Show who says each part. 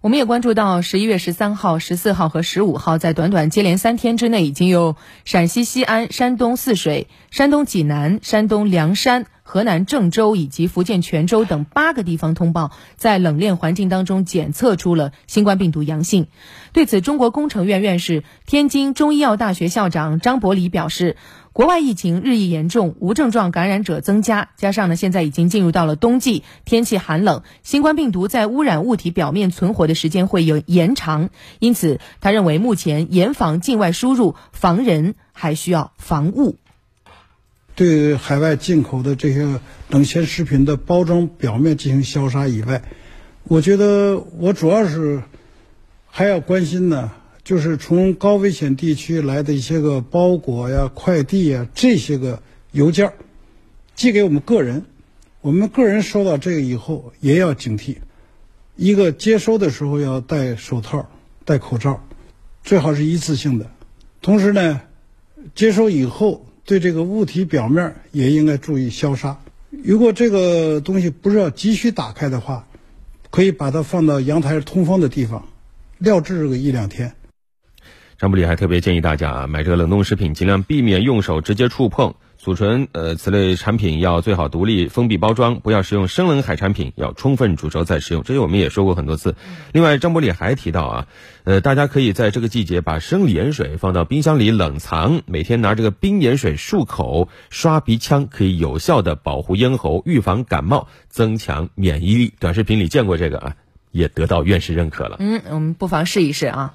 Speaker 1: 我们也关注到，十一月十三号、十四号和十五号，在短短接连三天之内，已经有陕西西安、山东泗水、山东济南、山东梁山、河南郑州以及福建泉州等八个地方通报，在冷链环境当中检测出了新冠病毒阳性。对此，中国工程院院士、天津中医药大学校长张伯礼表示。国外疫情日益严重，无症状感染者增加，加上呢，现在已经进入到了冬季，天气寒冷，新冠病毒在污染物体表面存活的时间会有延长，因此，他认为目前严防境外输入，防人还需要防物。
Speaker 2: 对海外进口的这些冷鲜食品的包装表面进行消杀以外，我觉得我主要是还要关心呢。就是从高危险地区来的一些个包裹呀、快递呀，这些个邮件寄给我们个人，我们个人收到这个以后也要警惕。一个接收的时候要戴手套、戴口罩，最好是一次性的。同时呢，接收以后对这个物体表面也应该注意消杀。如果这个东西不是要急需打开的话，可以把它放到阳台通风的地方，晾制个一两天。
Speaker 3: 张伯礼还特别建议大家啊，买这个冷冻食品尽量避免用手直接触碰，储存呃此类产品要最好独立封闭包装，不要使用生冷海产品，要充分煮熟再食用。这些我们也说过很多次。另外，张伯礼还提到啊，呃，大家可以在这个季节把生理盐水放到冰箱里冷藏，每天拿这个冰盐水漱口、刷鼻腔，可以有效的保护咽喉，预防感冒，增强免疫力。短视频里见过这个啊，也得到院士认可了。
Speaker 1: 嗯，我们不妨试一试啊。